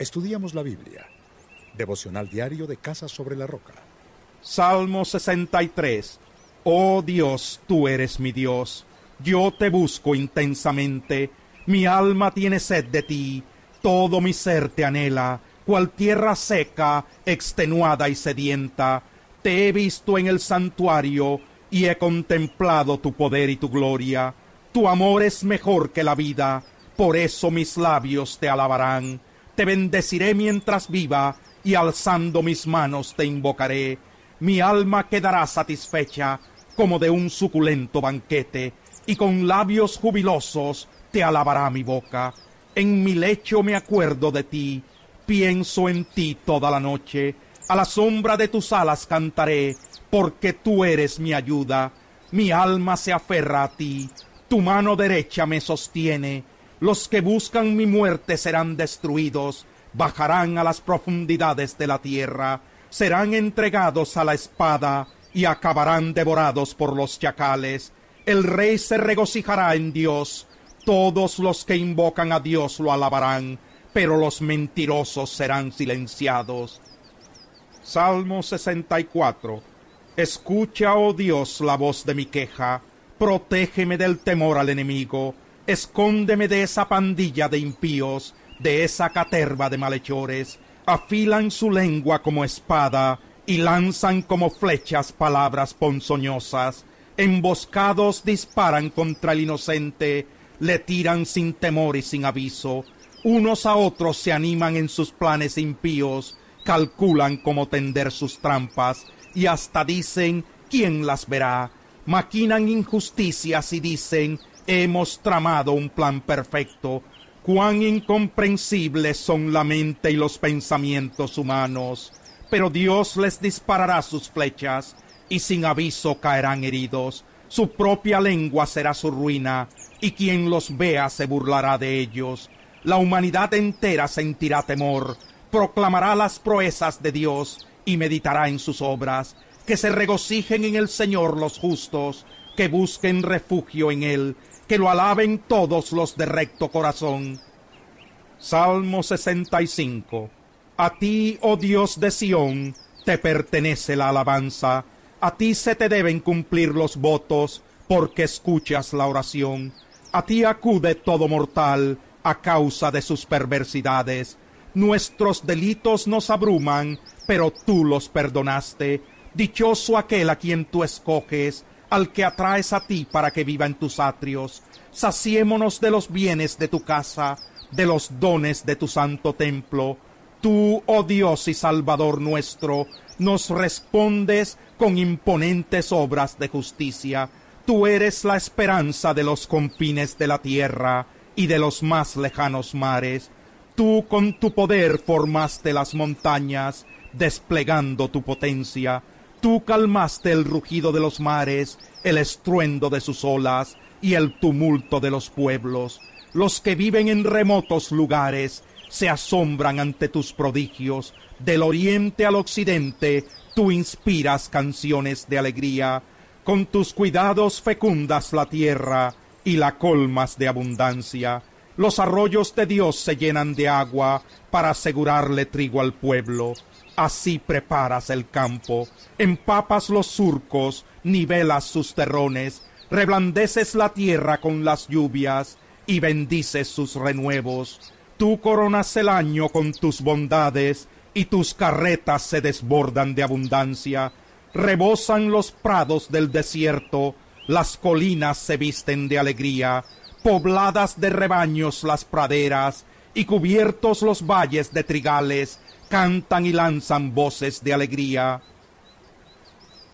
Estudiamos la Biblia. Devocional diario de Casa sobre la Roca. Salmo 63. Oh Dios, tú eres mi Dios. Yo te busco intensamente. Mi alma tiene sed de ti. Todo mi ser te anhela, cual tierra seca, extenuada y sedienta. Te he visto en el santuario y he contemplado tu poder y tu gloria. Tu amor es mejor que la vida, por eso mis labios te alabarán. Te bendeciré mientras viva, y alzando mis manos te invocaré. Mi alma quedará satisfecha como de un suculento banquete, y con labios jubilosos te alabará mi boca. En mi lecho me acuerdo de ti, pienso en ti toda la noche. A la sombra de tus alas cantaré, porque tú eres mi ayuda. Mi alma se aferra a ti, tu mano derecha me sostiene. Los que buscan mi muerte serán destruidos, bajarán a las profundidades de la tierra, serán entregados a la espada y acabarán devorados por los chacales. El rey se regocijará en Dios, todos los que invocan a Dios lo alabarán, pero los mentirosos serán silenciados. Salmo 64 Escucha, oh Dios, la voz de mi queja, protégeme del temor al enemigo, escóndeme de esa pandilla de impíos, de esa caterva de malhechores, afilan su lengua como espada, y lanzan como flechas palabras ponzoñosas, emboscados disparan contra el inocente, le tiran sin temor y sin aviso, unos a otros se animan en sus planes impíos, calculan cómo tender sus trampas, y hasta dicen quién las verá. Maquinan injusticias y dicen hemos tramado un plan perfecto. Cuán incomprensibles son la mente y los pensamientos humanos. Pero Dios les disparará sus flechas y sin aviso caerán heridos. Su propia lengua será su ruina y quien los vea se burlará de ellos. La humanidad entera sentirá temor, proclamará las proezas de Dios y meditará en sus obras. Que se regocijen en el Señor los justos, que busquen refugio en Él, que lo alaben todos los de recto corazón. Salmo 65. A ti, oh Dios de Sión, te pertenece la alabanza. A ti se te deben cumplir los votos, porque escuchas la oración. A ti acude todo mortal a causa de sus perversidades. Nuestros delitos nos abruman, pero tú los perdonaste. Dichoso aquel a quien tú escoges, al que atraes a ti para que viva en tus atrios. Saciémonos de los bienes de tu casa, de los dones de tu santo templo. Tú, oh Dios y Salvador nuestro, nos respondes con imponentes obras de justicia. Tú eres la esperanza de los confines de la tierra y de los más lejanos mares. Tú con tu poder formaste las montañas, desplegando tu potencia. Tú calmaste el rugido de los mares, el estruendo de sus olas y el tumulto de los pueblos. Los que viven en remotos lugares se asombran ante tus prodigios. Del oriente al occidente tú inspiras canciones de alegría. Con tus cuidados fecundas la tierra y la colmas de abundancia. Los arroyos de Dios se llenan de agua para asegurarle trigo al pueblo. Así preparas el campo, empapas los surcos, nivelas sus terrones, reblandeces la tierra con las lluvias y bendices sus renuevos. Tú coronas el año con tus bondades y tus carretas se desbordan de abundancia. Rebosan los prados del desierto, las colinas se visten de alegría, pobladas de rebaños las praderas y cubiertos los valles de trigales, cantan y lanzan voces de alegría.